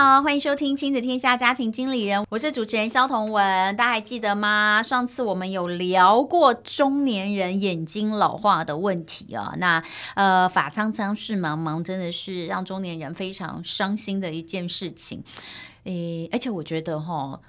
好，欢迎收听《亲子天下家庭经理人》，我是主持人萧同文，大家还记得吗？上次我们有聊过中年人眼睛老化的问题啊，那呃，发苍苍、视茫茫，真的是让中年人非常伤心的一件事情。诶，而且我觉得哈，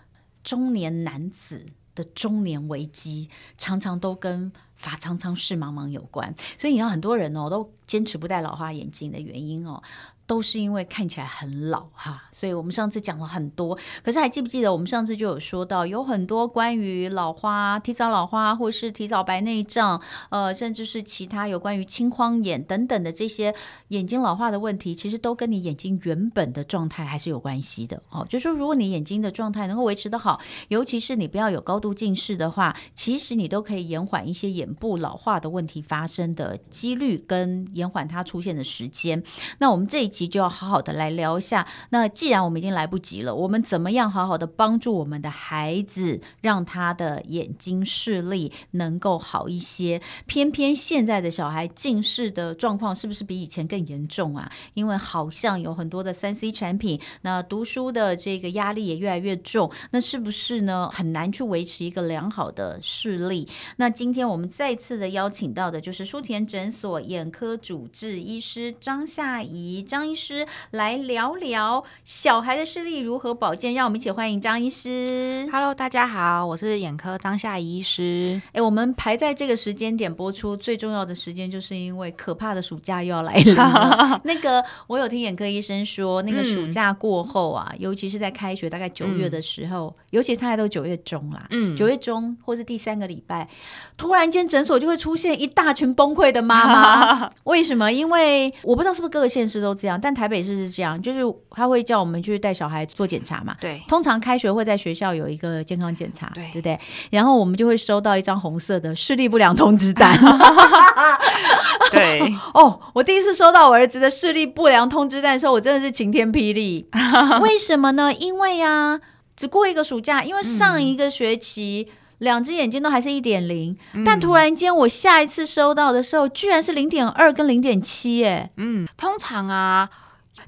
中年男子的中年危机常常都跟发苍苍、视茫茫有关，所以你要很多人哦，都坚持不戴老花眼镜的原因哦。都是因为看起来很老哈，所以我们上次讲了很多。可是还记不记得我们上次就有说到，有很多关于老花、提早老花，或是提早白内障，呃，甚至是其他有关于青光眼等等的这些眼睛老化的问题，其实都跟你眼睛原本的状态还是有关系的哦。就是说，如果你眼睛的状态能够维持得好，尤其是你不要有高度近视的话，其实你都可以延缓一些眼部老化的问题发生的几率，跟延缓它出现的时间。那我们这一就要好好的来聊一下。那既然我们已经来不及了，我们怎么样好好的帮助我们的孩子，让他的眼睛视力能够好一些？偏偏现在的小孩近视的状况是不是比以前更严重啊？因为好像有很多的三 C 产品，那读书的这个压力也越来越重，那是不是呢？很难去维持一个良好的视力？那今天我们再次的邀请到的就是书田诊所眼科主治医师张夏怡张。医师来聊聊小孩的视力如何保健，让我们一起欢迎张医师。Hello，大家好，我是眼科张夏怡医师。哎，我们排在这个时间点播出最重要的时间，就是因为可怕的暑假又要来了。那个，我有听眼科医生说，那个暑假过后啊，嗯、尤其是在开学大概九月的时候，嗯、尤其他还都九月中啦，嗯，九月中或是第三个礼拜，突然间诊所就会出现一大群崩溃的妈妈。为什么？因为我不知道是不是各个县市都这样。但台北市是这样，就是他会叫我们去带小孩做检查嘛。对，通常开学会在学校有一个健康检查，对，对不对？然后我们就会收到一张红色的视力不良通知单。对，哦，我第一次收到我儿子的视力不良通知单的时候，我真的是晴天霹雳。为什么呢？因为呀、啊，只过一个暑假，因为上一个学期。嗯两只眼睛都还是一点零，但突然间我下一次收到的时候，居然是零点二跟零点七，哎，嗯，通常啊，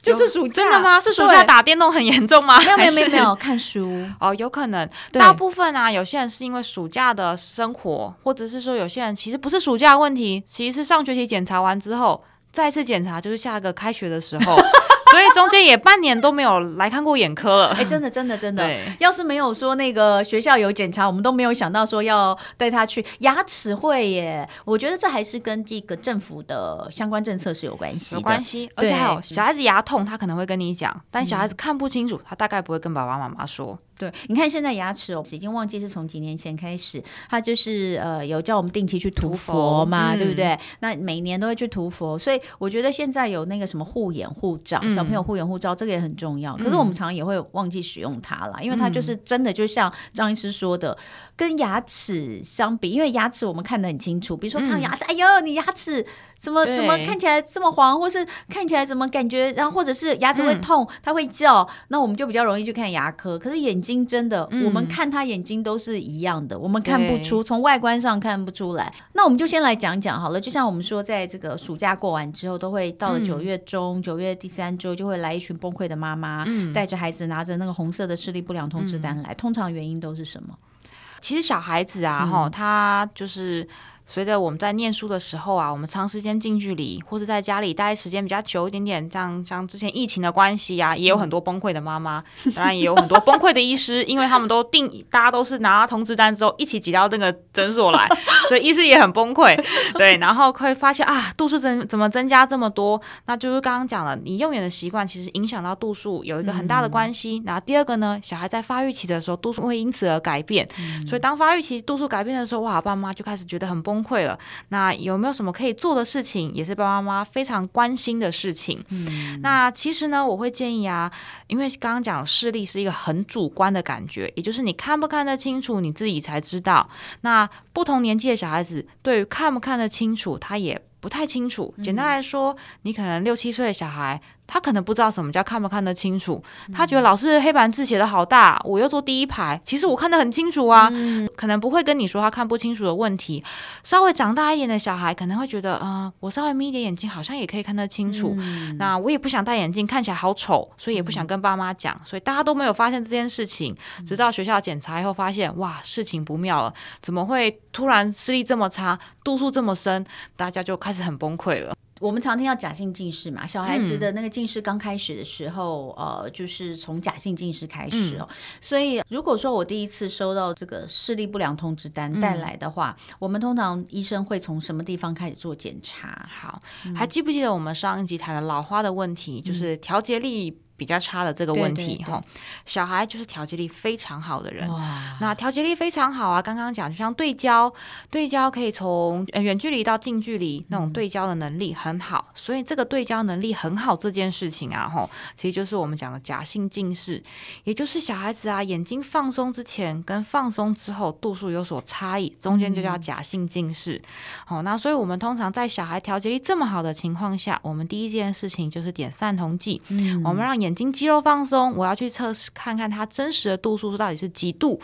就是暑假，真的吗？是暑假打电动很严重吗？没有没有没有没有，看书。哦，有可能，大部分啊，有些人是因为暑假的生活，或者是说有些人其实不是暑假问题，其实是上学期检查完之后，再次检查就是下个开学的时候。所以中间也半年都没有来看过眼科了。哎、欸，真的，真的，真的。要是没有说那个学校有检查，我们都没有想到说要带他去牙齿会耶。我觉得这还是跟这个政府的相关政策是有关系的。有关系，而且还有小孩子牙痛，他可能会跟你讲，但小孩子看不清楚，他大概不会跟爸爸妈妈说。对，你看现在牙齿哦，已经忘记是从几年前开始，他就是呃有叫我们定期去涂氟嘛，对不对？那每年都会去涂氟，所以我觉得现在有那个什么护眼护照，嗯、小朋友护眼护照这个也很重要。可是我们常常也会忘记使用它啦，因为它就是真的就像张医师说的，跟牙齿相比，因为牙齿我们看得很清楚，比如说看牙齿，哎呦，你牙齿。怎么怎么看起来这么黄，或是看起来怎么感觉，然后或者是牙齿会痛，嗯、它会叫，那我们就比较容易去看牙科。可是眼睛真的，嗯、我们看他眼睛都是一样的，我们看不出，从外观上看不出来。那我们就先来讲讲好了，就像我们说，在这个暑假过完之后，都会到了九月中，九、嗯、月第三周就会来一群崩溃的妈妈，嗯、带着孩子拿着那个红色的视力不良通知单来。嗯、通常原因都是什么？其实小孩子啊，哈、嗯，他就是。随着我们在念书的时候啊，我们长时间近距离，或者在家里待时间比较久一点点，像像之前疫情的关系啊，也有很多崩溃的妈妈，当然也有很多崩溃的医师，因为他们都定，大家都是拿到通知单之后一起挤到那个诊所来，所以医师也很崩溃。对，然后会发现啊，度数增怎么增加这么多？那就是刚刚讲了，你用眼的习惯其实影响到度数有一个很大的关系。然后第二个呢，小孩在发育期的时候，度数会因此而改变，所以当发育期度数改变的时候，哇，爸妈就开始觉得很崩溃。崩溃了，那有没有什么可以做的事情，也是爸爸妈妈非常关心的事情？嗯，那其实呢，我会建议啊，因为刚刚讲视力是一个很主观的感觉，也就是你看不看得清楚，你自己才知道。那不同年纪的小孩子对于看不看得清楚，他也不太清楚。简单来说，你可能六七岁的小孩。他可能不知道什么叫看不看得清楚，他觉得老师黑板字写的好大，我又坐第一排，其实我看得很清楚啊，嗯、可能不会跟你说他看不清楚的问题。稍微长大一点的小孩可能会觉得，呃，我稍微眯一点眼睛，好像也可以看得清楚。嗯、那我也不想戴眼镜，看起来好丑，所以也不想跟爸妈讲，所以大家都没有发现这件事情，直到学校检查以后发现，哇，事情不妙了，怎么会突然视力这么差，度数这么深，大家就开始很崩溃了。我们常听到假性近视嘛，小孩子的那个近视刚开始的时候，嗯、呃，就是从假性近视开始哦。嗯、所以如果说我第一次收到这个视力不良通知单带来的话，嗯、我们通常医生会从什么地方开始做检查？好，嗯、还记不记得我们上一集谈的老花的问题，就是调节力比较差的这个问题哈，小孩就是调节力非常好的人。哇那调节力非常好啊，刚刚讲就像对焦，对焦可以从远距离到近距离，那种对焦的能力很好。嗯、所以这个对焦能力很好这件事情啊，哈，其实就是我们讲的假性近视，也就是小孩子啊眼睛放松之前跟放松之后度数有所差异，中间就叫假性近视。好、嗯，那所以我们通常在小孩调节力这么好的情况下，我们第一件事情就是点散瞳剂，嗯，我们让眼。眼睛肌肉放松，我要去测试看看它真实的度数到底是几度。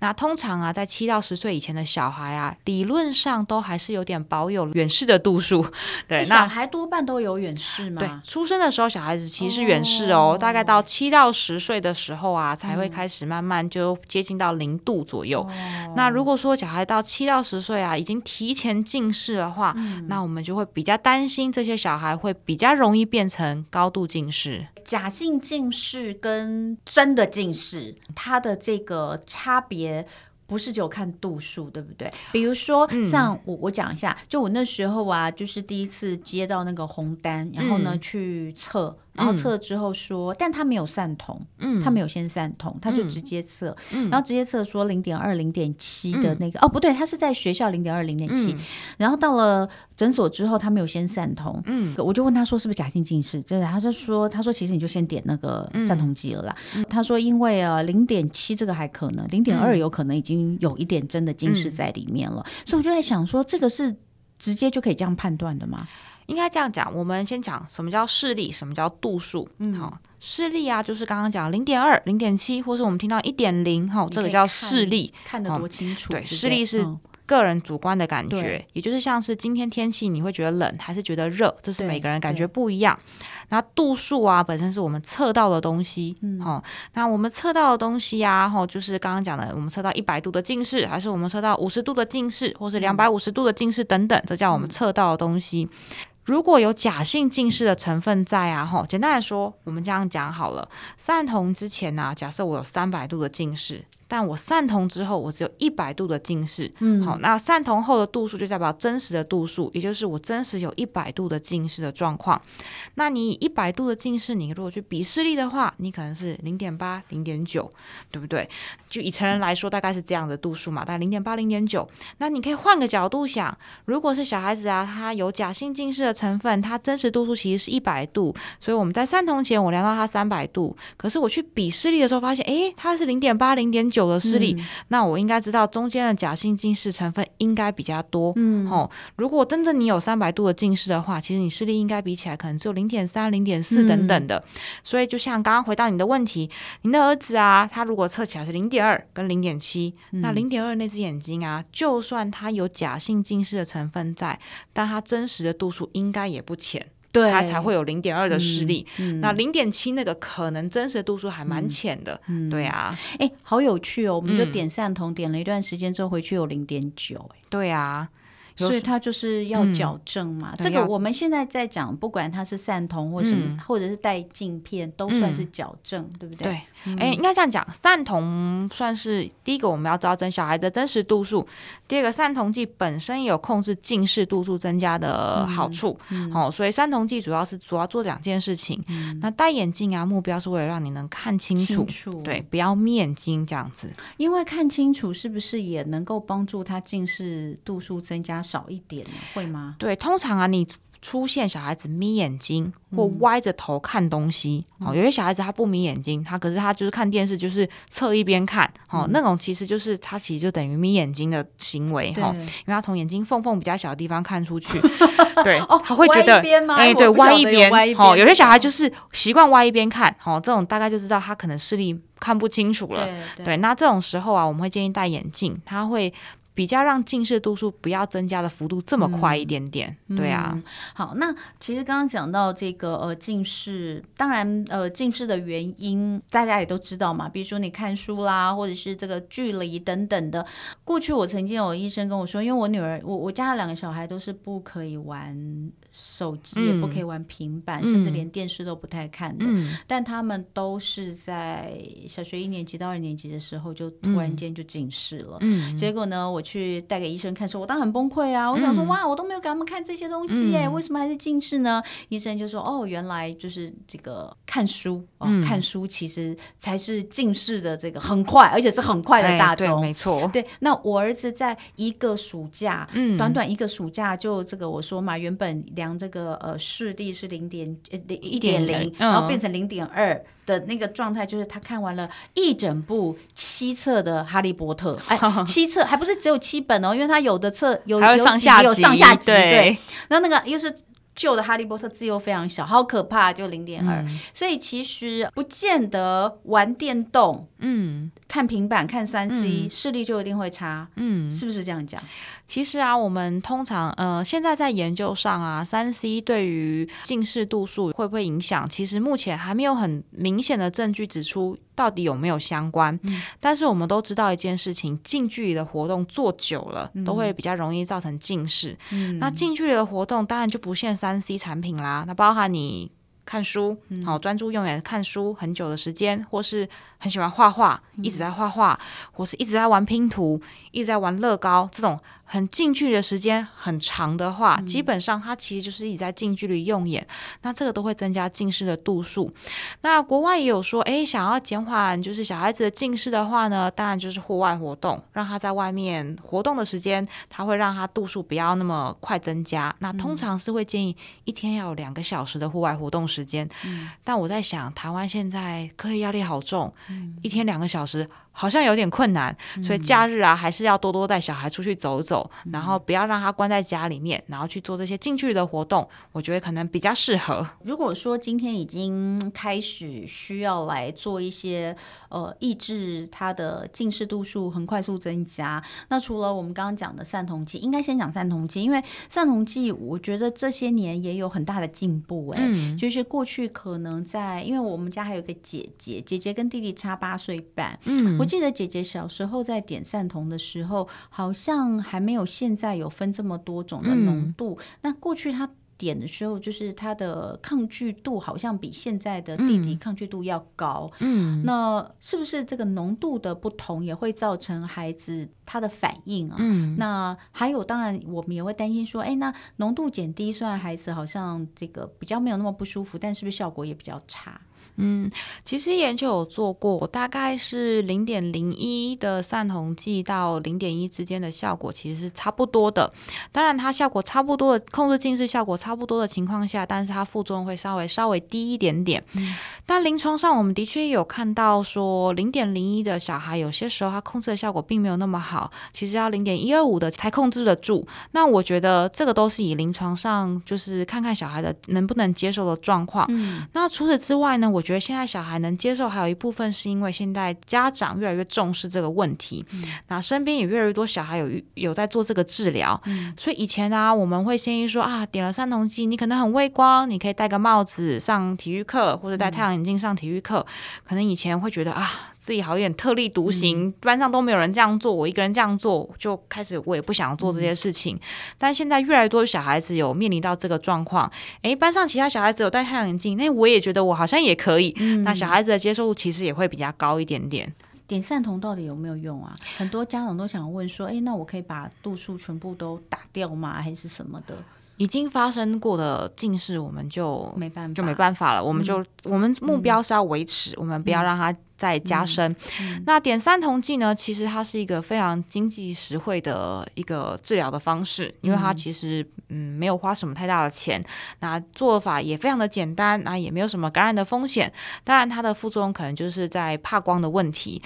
那通常啊，在七到十岁以前的小孩啊，理论上都还是有点保有远视的度数。对，那小孩多半都有远视吗？对，出生的时候小孩子其实是远视哦，哦大概到七到十岁的时候啊，才会开始慢慢就接近到零度左右。嗯、那如果说小孩到七到十岁啊，已经提前近视的话，嗯、那我们就会比较担心这些小孩会比较容易变成高度近视。假性近视跟真的近视，它的这个差别不是只有看度数，对不对？比如说，像我我讲一下，就我那时候啊，就是第一次接到那个红单，然后呢、嗯、去测。然后测了之后说，嗯、但他没有散瞳，嗯，他没有先散瞳，他就直接测，嗯、然后直接测说零点二、零点七的那个，嗯、哦，不对，他是在学校零点二、零点七，然后到了诊所之后，他没有先散瞳，嗯，我就问他说是不是假性近视，真的，他就说，他说其实你就先点那个散瞳剂了啦，嗯、他说因为啊零点七这个还可能，零点二有可能已经有一点真的近视在里面了，嗯、所以我就在想说，这个是直接就可以这样判断的吗？应该这样讲，我们先讲什么叫视力，什么叫度数。嗯，好，视力啊，就是刚刚讲零点二、零点七，或是我们听到一点零，哈，这个叫视力，看得多清楚。对，视力是个人主观的感觉，也就是像是今天天气你会觉得冷还是觉得热，这是每个人感觉不一样。那度数啊，本身是我们测到的东西，好，那我们测到的东西呀，哈，就是刚刚讲的，我们测到一百度的近视，还是我们测到五十度的近视，或是两百五十度的近视等等，这叫我们测到的东西。如果有假性近视的成分在啊，吼，简单来说，我们这样讲好了，散瞳之前呢、假设我有三百度的近视。但我散瞳之后，我只有一百度的近视。嗯，好，那散瞳后的度数就代表真实的度数，也就是我真实有一百度的近视的状况。那你一百度的近视，你如果去比视力的话，你可能是零点八、零点九，对不对？就以成人来说，大概是这样的度数嘛，大概零点八、零点九。那你可以换个角度想，如果是小孩子啊，他有假性近视的成分，他真实度数其实是一百度，所以我们在散瞳前我量到他三百度，可是我去比视力的时候发现，诶，他是零点八、零点九。有的视力，嗯、那我应该知道中间的假性近视成分应该比较多。嗯，哦，如果真的你有三百度的近视的话，其实你视力应该比起来可能只有零点三、零点四等等的。嗯、所以就像刚刚回到你的问题，您的儿子啊，他如果测起来是零点二跟零点七，那零点二那只眼睛啊，就算他有假性近视的成分在，但他真实的度数应该也不浅。对，它才会有零点二的视力。嗯嗯、那零点七那个可能真实的度数还蛮浅的。嗯，对啊。哎，好有趣哦！我们就点散瞳，嗯、点了一段时间之后回去有零点九。对啊。所以它就是要矫正嘛，嗯、这个我们现在在讲，不管它是散瞳或什么，嗯、或者是戴镜片，都算是矫正，嗯、对不对？对，哎、嗯，应该这样讲，散瞳算是第一个，我们要知道真小孩的真实度数；第二个，散瞳剂本身也有控制近视度数增加的好处。好、所以散瞳剂主要是主要做两件事情。嗯、那戴眼镜啊，目标是为了让你能看清楚，清楚对，不要面眼睛这样子。因为看清楚是不是也能够帮助他近视度数增加？少一点会吗？对，通常啊，你出现小孩子眯眼睛或歪着头看东西，哦、嗯，有些小孩子他不眯眼睛，他可是他就是看电视，就是侧一边看，哦、嗯，那种其实就是他其实就等于眯眼睛的行为，哈，因为他从眼睛缝缝比较小的地方看出去，对，哦，他会觉得，哎、欸，对，歪一边，哦，有些小孩就是习惯歪一边看，哦，这种大概就知道他可能视力看不清楚了，对，对，对，那这种时候啊，我们会建议戴眼镜，他会。比较让近视度数不要增加的幅度这么快一点点，嗯、对啊、嗯。好，那其实刚刚讲到这个呃近视，当然呃近视的原因大家也都知道嘛，比如说你看书啦，或者是这个距离等等的。过去我曾经有医生跟我说，因为我女儿我我家的两个小孩都是不可以玩手机，也不可以玩平板，嗯、甚至连电视都不太看的。嗯、但他们都是在小学一年级到二年级的时候就突然间就近视了。嗯、结果呢，我。去带给医生看时候，我当然很崩溃啊！我想说，哇，我都没有给他们看这些东西耶，为什么还是近视呢？医生就说，哦，原来就是这个看书哦，看书其实才是近视的这个很快，而且是很快的大宗，没错。对，那我儿子在一个暑假，短短一个暑假就这个我说嘛，原本量这个呃视力是零点呃一点零，然后变成零点二。的那个状态就是他看完了一整部七册的《哈利波特》，哎，七册还不是只有七本哦，因为他有的册有有上下有上下集，对，然后那个又是旧的《哈利波特》字又非常小，好可怕，就零点二，所以其实不见得玩电动，嗯。看平板看三 C，嗯、视力就一定会差，嗯，是不是这样讲？其实啊，我们通常呃，现在在研究上啊，三 C 对于近视度数会不会影响？其实目前还没有很明显的证据指出到底有没有相关。嗯、但是我们都知道一件事情，近距离的活动做久了，都会比较容易造成近视。嗯、那近距离的活动当然就不限三 C 产品啦，那包含你。看书，好专注用眼看书很久的时间，或是很喜欢画画，一直在画画，或是一直在玩拼图，一直在玩乐高这种。很近距离的时间很长的话，嗯、基本上它其实就是一直在近距离用眼，那这个都会增加近视的度数。那国外也有说，诶，想要减缓就是小孩子的近视的话呢，当然就是户外活动，让他在外面活动的时间，他会让他度数不要那么快增加。那通常是会建议一天要有两个小时的户外活动时间。嗯、但我在想，台湾现在课业压力好重，嗯、一天两个小时。好像有点困难，所以假日啊，还是要多多带小孩出去走走，嗯、然后不要让他关在家里面，然后去做这些近距离的活动。我觉得可能比较适合。如果说今天已经开始需要来做一些呃抑制他的近视度数很快速增加，那除了我们刚刚讲的散瞳剂，应该先讲散瞳剂，因为散瞳剂我觉得这些年也有很大的进步。哎、嗯，就是过去可能在，因为我们家还有个姐姐，姐姐跟弟弟差八岁半，嗯，记得姐姐小时候在点散瞳的时候，好像还没有现在有分这么多种的浓度。嗯、那过去她点的时候，就是她的抗拒度好像比现在的弟弟抗拒度要高。嗯，那是不是这个浓度的不同也会造成孩子他的反应啊？嗯，那还有，当然我们也会担心说，哎，那浓度减低，虽然孩子好像这个比较没有那么不舒服，但是不是效果也比较差？嗯，其实研究有做过，大概是零点零一的散瞳剂到零点一之间的效果其实是差不多的。当然，它效果差不多的，控制近视效果差不多的情况下，但是它副作用会稍微稍微低一点点。嗯、但临床上我们的确有看到说，零点零一的小孩有些时候他控制的效果并没有那么好，其实要零点一二五的才控制得住。那我觉得这个都是以临床上就是看看小孩的能不能接受的状况。嗯、那除此之外呢，我。觉得现在小孩能接受，还有一部分是因为现在家长越来越重视这个问题，嗯、那身边也越来越多小孩有有在做这个治疗，嗯、所以以前呢、啊，我们会建议说啊，点了散瞳剂，你可能很畏光，你可以戴个帽子上体育课，或者戴太阳眼镜上体育课，嗯、可能以前会觉得啊。自己好有点特立独行，嗯、班上都没有人这样做，我一个人这样做，就开始我也不想做这些事情。嗯、但现在越来越多的小孩子有面临到这个状况，诶，班上其他小孩子有戴太阳眼镜，那我也觉得我好像也可以。嗯、那小孩子的接受度其实也会比较高一点点。点散瞳到底有没有用啊？很多家长都想问说，诶，那我可以把度数全部都打掉吗？还是什么的？已经发生过的近视，我们就没办法，就没办法了。我们就、嗯、我们目标是要维持，嗯、我们不要让它在加深。那点三酮剂呢，其实它是一个非常经济实惠的一个治疗的方式，因为它其实嗯没有花什么太大的钱，那做法也非常的简单，那也没有什么感染的风险。当然，它的副作用可能就是在怕光的问题。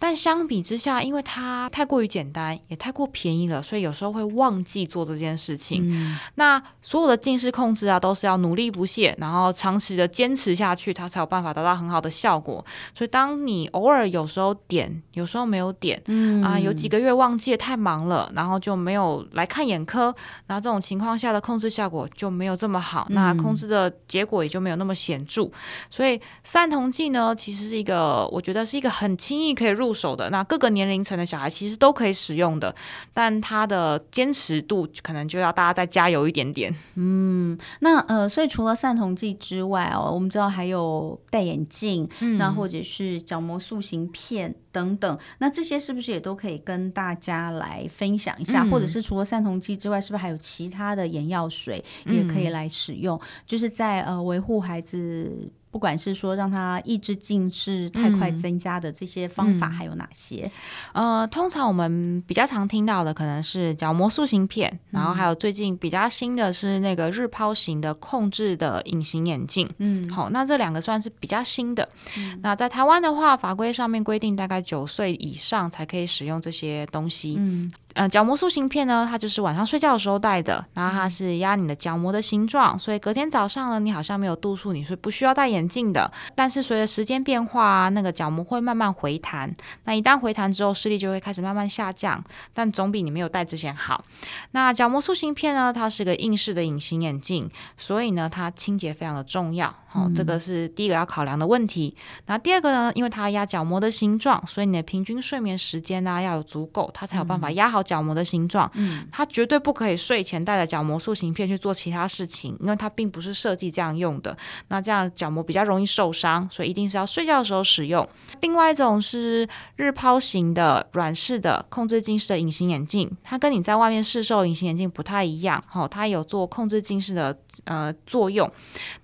但相比之下，因为它太过于简单，也太过便宜了，所以有时候会忘记做这件事情。嗯、那所有的近视控制啊，都是要努力不懈，然后长期的坚持下去，它才有办法得到很好的效果。所以，当你偶尔有时候点，有时候没有点，嗯啊，有几个月忘记太忙了，然后就没有来看眼科，然后这种情况下的控制效果就没有这么好，嗯、那控制的结果也就没有那么显著。所以，散瞳剂呢，其实是一个，我觉得是一个很轻易可以入。入手的，那各个年龄层的小孩其实都可以使用的，但它的坚持度可能就要大家再加油一点点。嗯，那呃，所以除了散瞳剂之外哦，我们知道还有戴眼镜，嗯、那或者是角膜塑形片等等，那这些是不是也都可以跟大家来分享一下？嗯、或者是除了散瞳剂之外，是不是还有其他的眼药水也可以来使用？嗯、就是在呃维护孩子。不管是说让它抑制近视太快增加的这些方法，还有哪些？嗯嗯、呃，通常我们比较常听到的可能是角膜塑形片，嗯、然后还有最近比较新的是那个日抛型的控制的隐形眼镜。嗯，好，那这两个算是比较新的。嗯、那在台湾的话，法规上面规定大概九岁以上才可以使用这些东西。嗯。呃，角膜塑形片呢，它就是晚上睡觉的时候戴的，然后它是压你的角膜的形状，所以隔天早上呢，你好像没有度数，你是不需要戴眼镜的。但是随着时间变化，那个角膜会慢慢回弹，那一旦回弹之后，视力就会开始慢慢下降，但总比你没有戴之前好。那角膜塑形片呢，它是个硬式的隐形眼镜，所以呢，它清洁非常的重要。好、哦，这个是第一个要考量的问题。那第二个呢，因为它压角膜的形状，所以你的平均睡眠时间呢、啊、要有足够，它才有办法压好角膜的形状。嗯，它绝对不可以睡前带着角膜塑形片去做其他事情，因为它并不是设计这样用的。那这样角膜比较容易受伤，所以一定是要睡觉的时候使用。另外一种是日抛型的软式的控制近视的隐形眼镜，它跟你在外面试售隐形眼镜不太一样。好、哦，它有做控制近视的呃作用。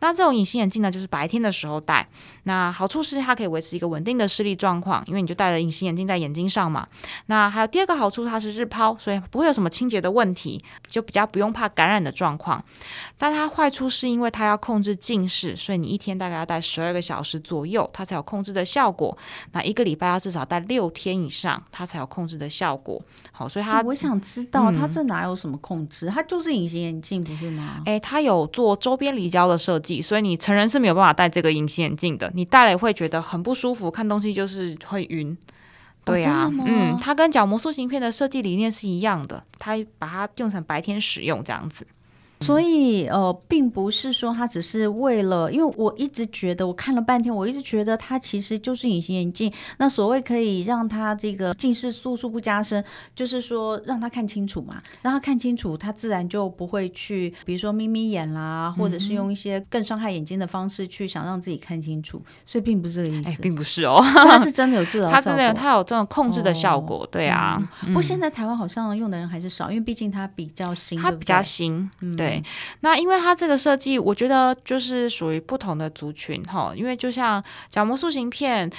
那这种隐形眼镜。镜呢，就是白天的时候戴，那好处是它可以维持一个稳定的视力状况，因为你就戴了隐形眼镜在眼睛上嘛。那还有第二个好处，它是日抛，所以不会有什么清洁的问题，就比较不用怕感染的状况。但它坏处是因为它要控制近视，所以你一天大概要戴十二个小时左右，它才有控制的效果。那一个礼拜要至少戴六天以上，它才有控制的效果。好，所以它我想知道，它这哪有什么控制？它就是隐形眼镜，不是吗？诶，它有做周边离焦的设计，所以你成人。人是没有办法戴这个隐形眼镜的，你戴了也会觉得很不舒服，看东西就是会晕。对呀、啊，哦、嗯，它跟角膜塑形片的设计理念是一样的，它把它用成白天使用这样子。所以，呃，并不是说他只是为了，因为我一直觉得，我看了半天，我一直觉得他其实就是隐形眼镜。那所谓可以让他这个近视度数不加深，就是说让他看清楚嘛，让他看清楚，他自然就不会去，比如说眯眯眼啦，或者是用一些更伤害眼睛的方式去想让自己看清楚。所以并不是这个意思，哎、并不是哦，他是真的有治疗，他真的他有这种控制的效果，哦、对啊。嗯、不过现在台湾好像用的人还是少，因为毕竟它比较新，它比较新，嗯、对。那因为它这个设计，我觉得就是属于不同的族群哈。因为就像角膜塑形片，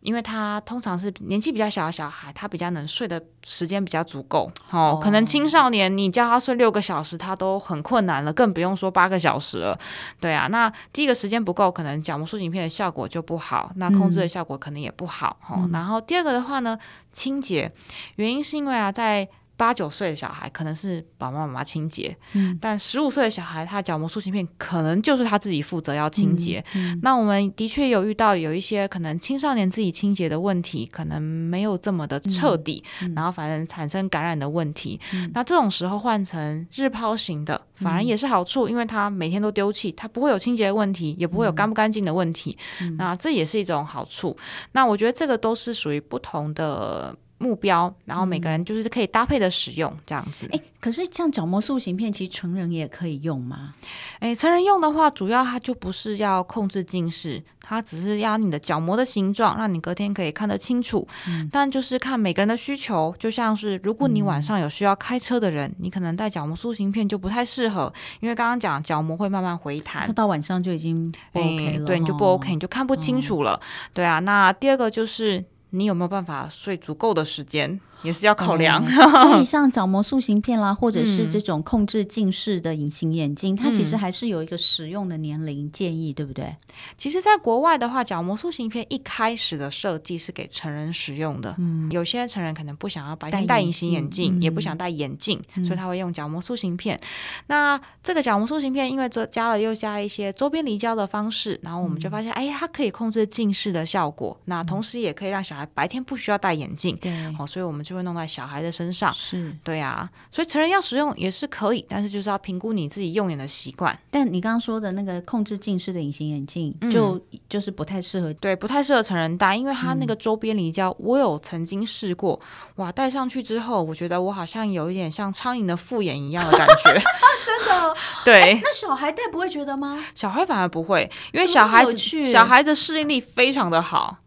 因为它通常是年纪比较小的小孩，他比较能睡的时间比较足够。哦，可能青少年你叫他睡六个小时，他都很困难了，更不用说八个小时了。对啊，那第一个时间不够，可能角膜塑形片的效果就不好，那控制的效果可能也不好。哦、嗯，然后第二个的话呢，清洁原因是因为啊，在八九岁的小孩可能是爸爸妈妈清洁，嗯、但十五岁的小孩他角膜塑形片可能就是他自己负责要清洁。嗯嗯、那我们的确有遇到有一些可能青少年自己清洁的问题，可能没有这么的彻底，然后反正产生感染的问题。嗯、那这种时候换成日抛型的，反而也是好处，嗯、因为他每天都丢弃，他不会有清洁的问题，也不会有干不干净的问题。嗯、那这也是一种好处。那我觉得这个都是属于不同的。目标，然后每个人就是可以搭配的使用这样子。哎、嗯，可是像角膜塑形片，其实成人也可以用吗？哎，成人用的话，主要它就不是要控制近视，它只是要你的角膜的形状，让你隔天可以看得清楚。嗯、但就是看每个人的需求，就像是如果你晚上有需要开车的人，嗯、你可能戴角膜塑形片就不太适合，因为刚刚讲角膜会慢慢回弹，到晚上就已经不 OK 了。对，你就不 OK，你就看不清楚了。嗯、对啊，那第二个就是。你有没有办法睡足够的时间？也是要考量，嗯、所以像角膜塑形片啦，或者是这种控制近视的隐形眼镜，嗯、它其实还是有一个使用的年龄建议，对不对？其实，在国外的话，角膜塑形片一开始的设计是给成人使用的。嗯，有些成人可能不想要白天戴隐形眼镜，眼也不想戴眼镜，嗯、所以他会用角膜塑形片。嗯、那这个角膜塑形片，因为这加了又加了一些周边离焦的方式，然后我们就发现，嗯、哎，它可以控制近视的效果。那同时也可以让小孩白天不需要戴眼镜。对，好，所以我们就会弄在小孩的身上。是对啊，所以成人要使用也是可以，但是就是要评估你自己用眼的习惯。但你刚刚说的那个控制近视的隐形眼镜，就、嗯、就是不太适合，对，不太适合成人戴，因为它那个周边离焦，我有曾经试过，哇，戴上去之后，我觉得我好像有一点像苍蝇的复眼一样的感觉，真的。对，那小孩戴不会觉得吗？小孩反而不会，因为小孩子小孩子适应力非常的好。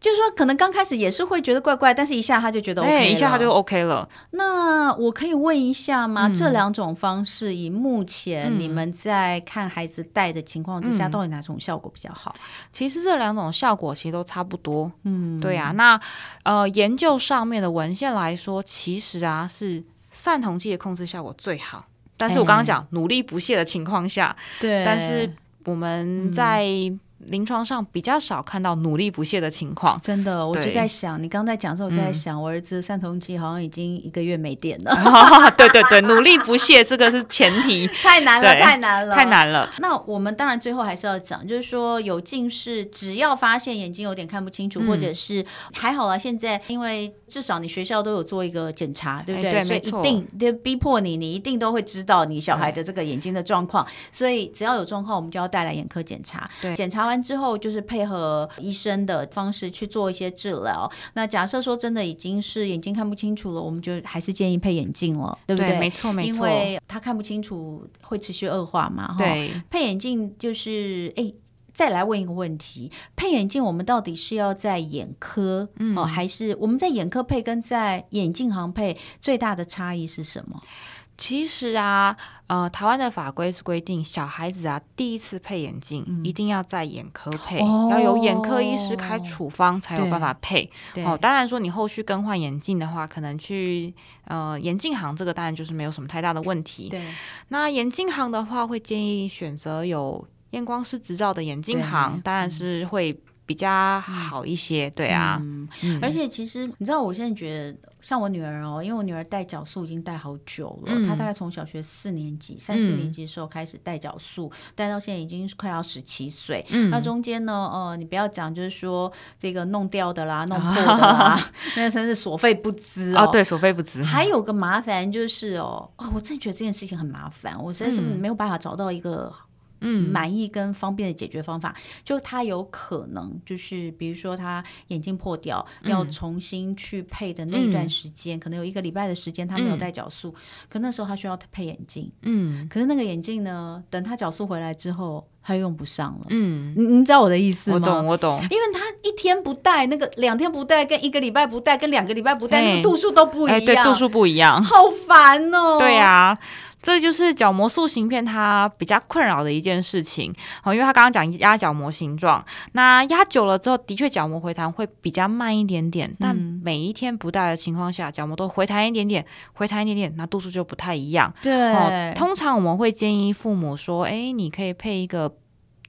就是说，可能刚开始也是会觉得怪怪，但是一下他就觉得 OK，欸、一下他就 OK 了。那我可以问一下吗？嗯、这两种方式，以目前你们在看孩子带的情况之下，嗯、到底哪种效果比较好？其实这两种效果其实都差不多。嗯，对啊。那呃，研究上面的文献来说，其实啊是散瞳剂的控制效果最好。但是我刚刚讲、欸、努力不懈的情况下，对，但是我们在、嗯临床上比较少看到努力不懈的情况，真的，我就在想，你刚在讲的时候，我就在想，嗯、我儿子散瞳剂好像已经一个月没电了。哦、对对对，努力不懈这个是前提，太难了，太难了，太难了。那我们当然最后还是要讲，就是说有近视，只要发现眼睛有点看不清楚，嗯、或者是还好啊，现在因为至少你学校都有做一个检查，对不对？对，所以一定就逼迫你，你一定都会知道你小孩的这个眼睛的状况。所以只要有状况，我们就要带来眼科检查。对，检查完之后就是。配合医生的方式去做一些治疗。那假设说真的已经是眼睛看不清楚了，我们就还是建议配眼镜了，对不对？对，没错，没错。因为他看不清楚会持续恶化嘛。对，配眼镜就是哎，再来问一个问题：配眼镜我们到底是要在眼科，嗯，还是我们在眼科配跟在眼镜行配最大的差异是什么？其实啊，呃，台湾的法规是规定，小孩子啊第一次配眼镜，嗯、一定要在眼科配，哦、要有眼科医师开处方才有办法配。哦，当然说你后续更换眼镜的话，可能去呃眼镜行，这个当然就是没有什么太大的问题。对，那眼镜行的话，会建议选择有验光师执照的眼镜行，当然是会比较好一些。嗯、对啊，嗯嗯、而且其实你知道，我现在觉得。像我女儿哦，因为我女儿戴角塑已经戴好久了，嗯、她大概从小学四年级、三四年级的时候开始戴角塑，戴、嗯、到现在已经快要十七岁。嗯、那中间呢，呃，你不要讲，就是说这个弄掉的啦、弄破的啦，那真是所费不貲哦。哦对，所费不貲。还有个麻烦就是哦，哦，我真的觉得这件事情很麻烦，我实在是没有办法找到一个。嗯，满意跟方便的解决方法，就他有可能就是，比如说他眼镜破掉，嗯、要重新去配的那一段时间，嗯、可能有一个礼拜的时间他没有戴角塑，嗯、可那时候他需要配眼镜，嗯，可是那个眼镜呢，等他角塑回来之后，他又用不上了，嗯，你你知道我的意思吗？我懂，我懂，因为他一天不戴，那个两天不戴，跟一个礼拜不戴，跟两个礼拜不戴，那个度数都不一样，欸、对，度数不一样，好烦哦，对呀、啊。这就是角膜塑形片它比较困扰的一件事情，哦，因为它刚刚讲压角膜形状，那压久了之后，的确角膜回弹会比较慢一点点，但每一天不戴的情况下，角膜都回弹一点点，回弹一点点，那度数就不太一样。对，哦，通常我们会建议父母说，哎，你可以配一个。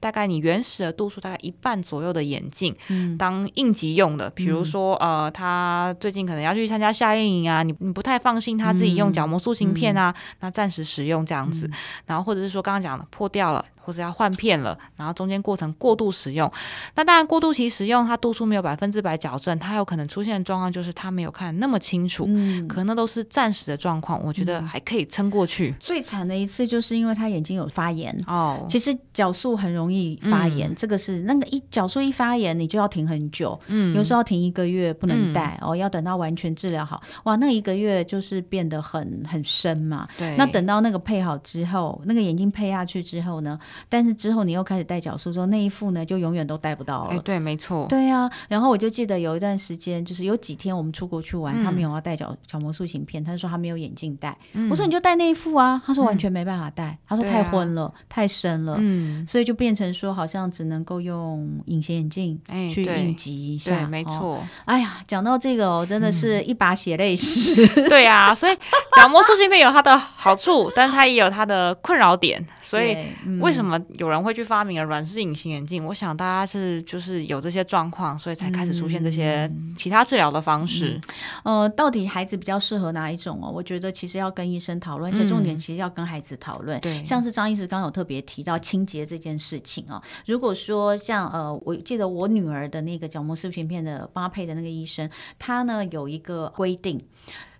大概你原始的度数大概一半左右的眼镜，嗯、当应急用的。比如说，嗯、呃，他最近可能要去参加夏令营啊，你你不太放心他自己用角膜塑形片啊，嗯、那暂时使用这样子。嗯、然后或者是说刚刚讲的破掉了。或者要换片了，然后中间过程过度使用，那当然过度期使用，它度数没有百分之百矫正，它有可能出现的状况就是它没有看那么清楚，嗯，可能那都是暂时的状况，我觉得还可以撑过去。最惨的一次就是因为他眼睛有发炎哦，其实角塑很容容易发炎，嗯、这个是那个一角术一发炎，你就要停很久，嗯，有时候要停一个月不能戴、嗯、哦，要等到完全治疗好，哇，那一个月就是变得很很深嘛。对，那等到那个配好之后，那个眼镜配下去之后呢，但是之后你又开始戴角术之后，那一副呢就永远都戴不到了。哎，对，没错。对啊，然后我就记得有一段时间，就是有几天我们出国去玩，嗯、他没有要戴角角膜塑形片，他就说他没有眼镜戴。嗯、我说你就戴那一副啊，他说完全没办法戴，嗯、他说太昏了，啊、太深了，嗯，所以就变成说好像只能够用隐形眼镜去应急一下。对，没错、哦。哎呀，讲到这个哦，真的是一把血泪史。嗯、对啊，所以角膜塑形片有它的好处，但它也有它的困扰点。所以为什么有人会去发明了软式隐形眼镜？我想大家是就是有这些状况，所以才开始出现这些其他治疗的方式。嗯、呃，到底孩子比较适合哪一种哦？我觉得其实要跟医生讨论，这重点其实要跟孩子讨论。对、嗯，像是张医师刚刚有特别提到清洁这件事情啊。如果说像呃，我记得我女儿的那个角膜塑形片的帮她配的那个医生，他呢有一个规定，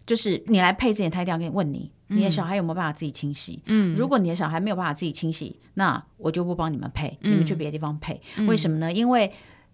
就是你来配之前，他一定要问你。你的小孩有没有办法自己清洗？嗯，如果你的小孩没有办法自己清洗，那我就不帮你们配，嗯、你们去别的地方配。嗯、为什么呢？因为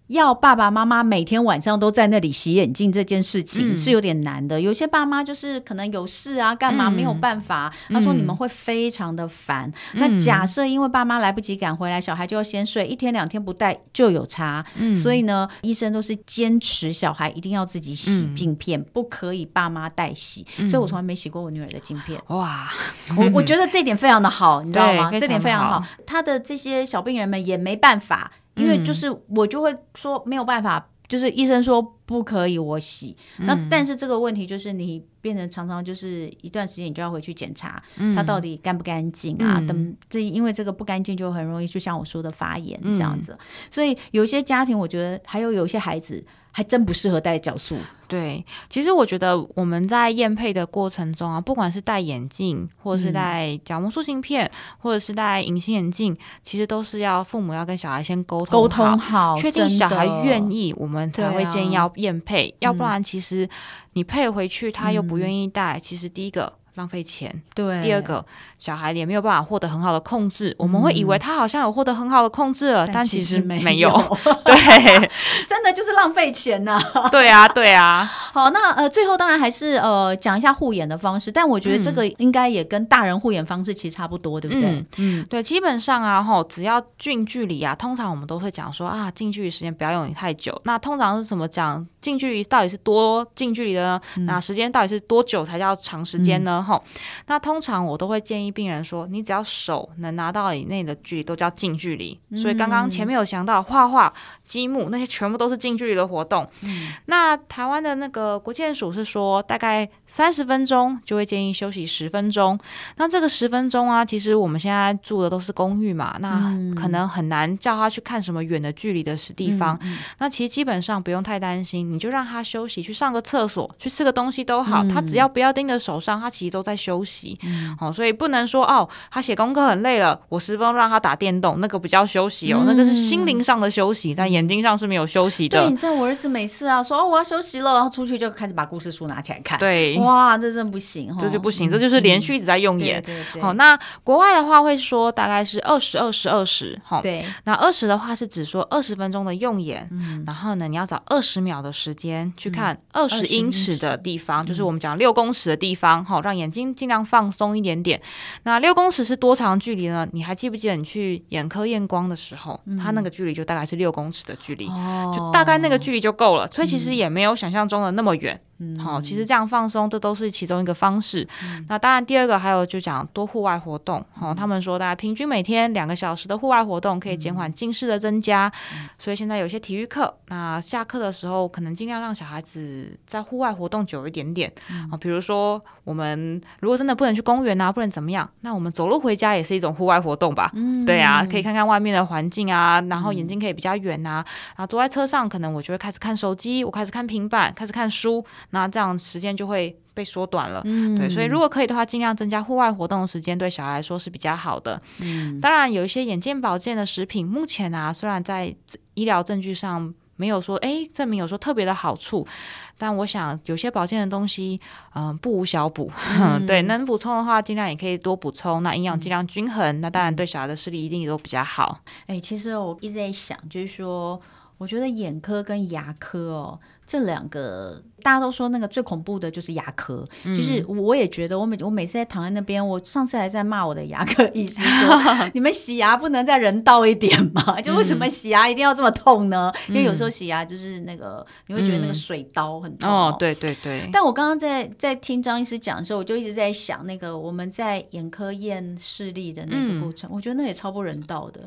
要爸爸妈妈每天晚上都在那里洗眼镜这件事情是有点难的。嗯、有些爸妈就是可能有事啊，干嘛没有办法。嗯、他说你们会非常的烦。嗯、那假设因为爸妈来不及赶回来，小孩就要先睡，一天两天不戴就有差。嗯、所以呢，医生都是坚持小孩一定要自己洗镜片，嗯、不可以爸妈代洗。嗯、所以我从来没洗过我女儿的镜片。哇，我我觉得这点非常的好，你知道吗？这点非常好。他的这些小病人们也没办法。因为就是我就会说没有办法，就是医生说不可以我洗，嗯、那但是这个问题就是你变成常常就是一段时间你就要回去检查，它到底干不干净啊？嗯、等这因为这个不干净就很容易就像我说的发炎这样子，嗯、所以有些家庭我觉得还有有些孩子。还真不适合戴角素。对，其实我觉得我们在验配的过程中啊，不管是戴眼镜，或者是戴角膜塑形片，嗯、或者是戴隐形眼镜，其实都是要父母要跟小孩先沟通好，沟通好，确定小孩愿意，我们才会建议要验配。啊、要不然，其实你配回去，他又不不愿意带，其实第一个。浪费钱。对，第二个小孩也没有办法获得很好的控制。我们会以为他好像有获得很好的控制了，但其实没有。对，真的就是浪费钱呐。对啊，对啊。好，那呃，最后当然还是呃讲一下护眼的方式，但我觉得这个应该也跟大人护眼方式其实差不多，对不对？嗯，对，基本上啊，吼，只要近距离啊，通常我们都会讲说啊，近距离时间不要用太久。那通常是怎么讲？近距离到底是多近距离的呢？那时间到底是多久才叫长时间呢？吼，那通常我都会建议病人说，你只要手能拿到以内的距离都叫近距离。所以刚刚前面有讲到画画、积木那些全部都是近距离的活动。那台湾的那个国健署是说，大概三十分钟就会建议休息十分钟。那这个十分钟啊，其实我们现在住的都是公寓嘛，那可能很难叫他去看什么远的距离的地方。那其实基本上不用太担心，你就让他休息，去上个厕所，去吃个东西都好。他只要不要盯着手上，他其实都在休息。好，所以不能说哦，他写功课很累了，我十分钟让他打电动，那个不叫休息哦，那个是心灵上的休息，但眼睛上是没有休息的。对，你知道我儿子每次啊说哦我要休息了，然后出去就开始把故事书拿起来看。对，哇，这真不行，这就不行，这就是连续一直在用眼。好，那国外的话会说大概是二十二十二十。好，对，那二十的话是指说二十分钟的用眼，然后呢，你要找二十秒的时间去看二十英尺的地方，就是我们讲六公尺的地方，好，让眼睛尽量放松一点点。那六公尺是多长距离呢？你还记不记得你去眼科验光的时候，它那个距离就大概是六公尺的距离，就大概那个距离就够了。所以其实也没有想象中的那么远。嗯，好，其实这样放松，这都是其中一个方式。嗯、那当然，第二个还有就讲多户外活动。好、嗯，他们说大家平均每天两个小时的户外活动可以减缓近视的增加。嗯、所以现在有些体育课，那下课的时候可能尽量让小孩子在户外活动久一点点。啊、嗯，比如说我们如果真的不能去公园啊，不能怎么样，那我们走路回家也是一种户外活动吧？嗯，对啊，可以看看外面的环境啊，然后眼睛可以比较远啊。啊、嗯，坐在车上可能我就会开始看手机，我开始看平板，开始看书。那这样时间就会被缩短了，嗯、对，所以如果可以的话，尽量增加户外活动的时间，对小孩来说是比较好的。嗯，当然有一些眼健保健的食品，目前啊，虽然在医疗证据上没有说哎证明有说特别的好处。但我想有些保健的东西，嗯、呃，不无小补。嗯、对，能补充的话，尽量也可以多补充。那营养尽量均衡，嗯、那当然对小孩的视力一定也都比较好。哎，其实我一直在想，就是说，我觉得眼科跟牙科哦。这两个大家都说那个最恐怖的就是牙科，嗯、就是我也觉得我每我每次在躺在那边，我上次还在骂我的牙科 医师说，你们洗牙不能再人道一点吗？就为什么洗牙一定要这么痛呢？嗯、因为有时候洗牙就是那个你会觉得那个水刀很痛。哦，对对对。但我刚刚在在听张医师讲的时候，我就一直在想那个我们在眼科验视力的那个过程，嗯、我觉得那也超不人道的。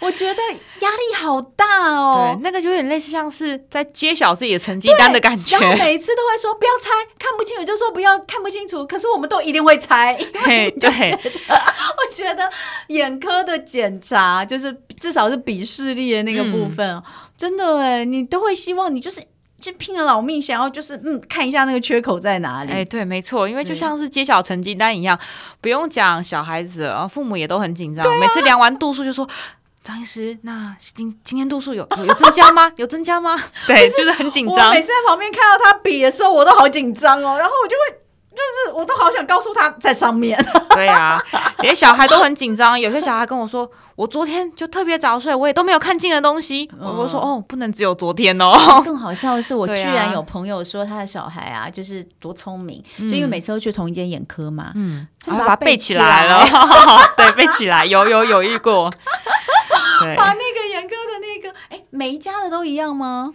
我觉得压力好大哦，对，那个有点类似像是在揭晓自己的成绩单的感觉，然后每一次都会说不要猜，看不清楚就说不要看不清楚，可是我们都一定会猜，嘿对，我觉得眼科的检查就是至少是比视力的那个部分，嗯、真的哎，你都会希望你就是就拼了老命想要就是嗯看一下那个缺口在哪里，哎，对，没错，因为就像是揭晓成绩单一样，不用讲小孩子，然后父母也都很紧张，啊、每次量完度数就说。张医师，那今今天度数有有增加吗？有增加吗？对，就是很紧张。我每次在旁边看到他比的时候，我都好紧张哦。然后我就会，就是我都好想告诉他在上面。对啊，连小孩都很紧张。有些小孩跟我说，我昨天就特别早睡，我也都没有看见的东西。嗯、我说哦，不能只有昨天哦。更好笑的是，我居然有朋友说他的小孩啊，就是多聪明，啊、就因为每次都去同一间眼科嘛，嗯，他把它背起来了。对，背起来，有有有遇过。把那个严哥的那个，哎，每一家的都一样吗？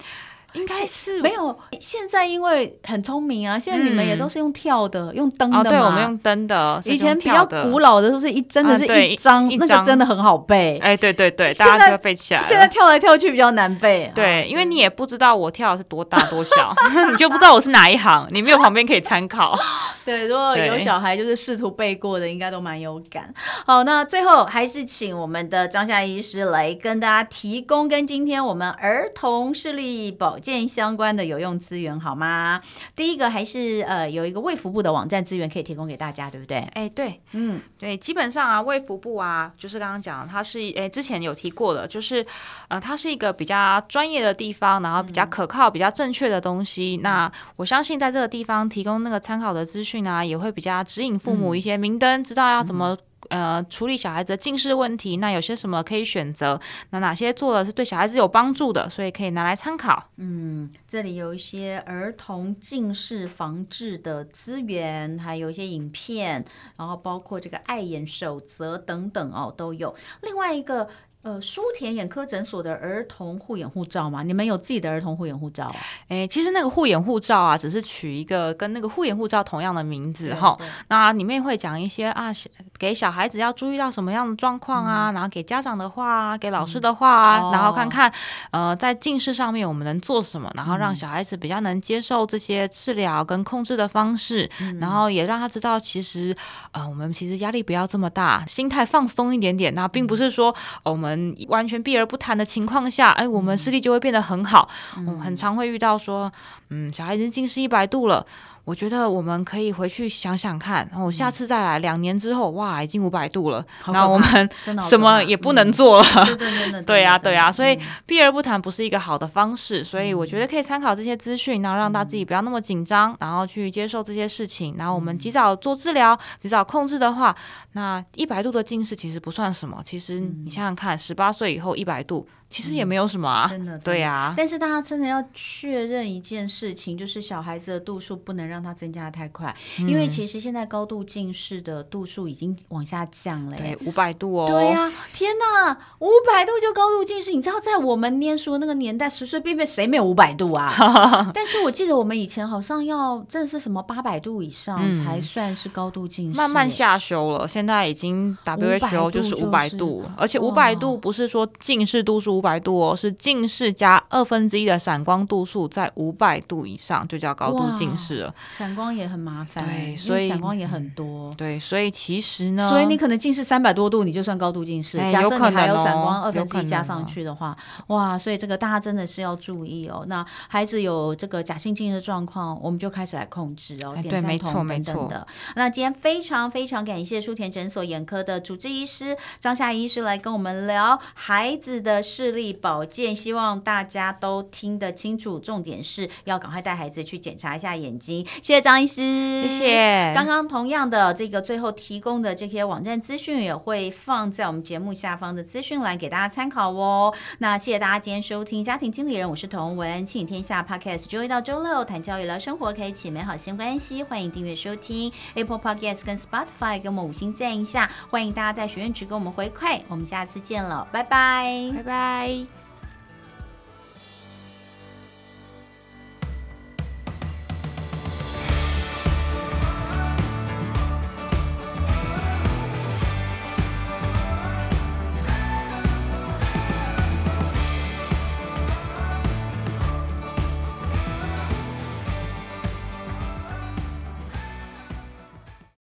应该是没有。现在因为很聪明啊，现在你们也都是用跳的，用灯的嘛。对，我们用灯的。以前比较古老的都是一真的是一张，那个真的很好背。哎，对对对，大家都要背起来。现在跳来跳去比较难背。对，因为你也不知道我跳的是多大多小，你就不知道我是哪一行，你没有旁边可以参考。对，如果有小孩就是试图背过的，应该都蛮有感。好，那最后还是请我们的张夏医师来跟大家提供跟今天我们儿童视力保健相关的有用资源好吗？第一个还是呃有一个卫福部的网站资源可以提供给大家，对不对？哎，对，嗯，对，基本上啊，卫福部啊，就是刚刚讲，它是哎之前有提过的，就是呃它是一个比较专业的地方，然后比较可靠、嗯、比较正确的东西。那我相信在这个地方提供那个参考的资讯啊，也会比较指引父母一些明灯，嗯、知道要怎么。呃，处理小孩子近视问题，那有些什么可以选择？那哪些做的是对小孩子有帮助的？所以可以拿来参考。嗯，这里有一些儿童近视防治的资源，还有一些影片，然后包括这个爱眼守则等等哦，都有。另外一个。呃，舒田眼科诊所的儿童护眼护照吗？你们有自己的儿童护眼护照啊？诶，其实那个护眼护照啊，只是取一个跟那个护眼护照同样的名字哈。那里面会讲一些啊，给小孩子要注意到什么样的状况啊，嗯、然后给家长的话啊，给老师的话，嗯、然后看看呃，在近视上面我们能做什么，然后让小孩子比较能接受这些治疗跟控制的方式，嗯、然后也让他知道，其实呃，我们其实压力不要这么大，心态放松一点点。那并不是说我们。嗯，完全避而不谈的情况下，哎，我们视力就会变得很好。嗯，我很常会遇到说，嗯，小孩已经近视一百度了。我觉得我们可以回去想想看，然后下次再来，两年之后，哇，已经五百度了，那我们什么也不能做了。对对 对，对呀对呀，所以避而不谈不是一个好的方式，所以我觉得可以参考这些资讯，然后让他自己不要那么紧张，然后去接受这些事情，然后我们及早做治疗，及早控制的话，那一百度的近视其实不算什么。其实你想想看，十八岁以后一百度。其实也没有什么啊，真的，对呀。但是大家真的要确认一件事情，就是小孩子的度数不能让它增加的太快，因为其实现在高度近视的度数已经往下降了，对，五百度哦。对呀，天哪，五百度就高度近视，你知道在我们念书的那个年代，随随便便谁没有五百度啊？但是我记得我们以前好像要真的是什么八百度以上才算是高度近视，慢慢下修了，现在已经 WHO 就是五百度，而且五百度不是说近视度数。五百度哦，是近视加二分之一的闪光度数在五百度以上，就叫高度近视了。闪光也很麻烦，对，所以闪光也很多，对，所以其实呢，所以你可能近视三百多度，你就算高度近视，假设你还有闪光二分之一加上去的话，哇，所以这个大家真的是要注意哦。那孩子有这个假性近视状况，我们就开始来控制哦，对，没错，没错的。那今天非常非常感谢舒田诊所眼科的主治医师张夏医师来跟我们聊孩子的视力保健，希望大家都听得清楚，重点是要赶快带孩子去检查一下眼睛。谢谢张医师，谢谢。刚刚同样的这个最后提供的这些网站资讯也会放在我们节目下方的资讯栏给大家参考哦。那谢谢大家今天收听家庭经理人，我是童文，亲子天下 Podcast，周一到周六谈教育聊生活，开启美好新关系，欢迎订阅收听 Apple Podcast 跟 Spotify，给我们五星赞一下，欢迎大家在许愿池给我们回馈，我们下次见了，拜拜拜，拜拜。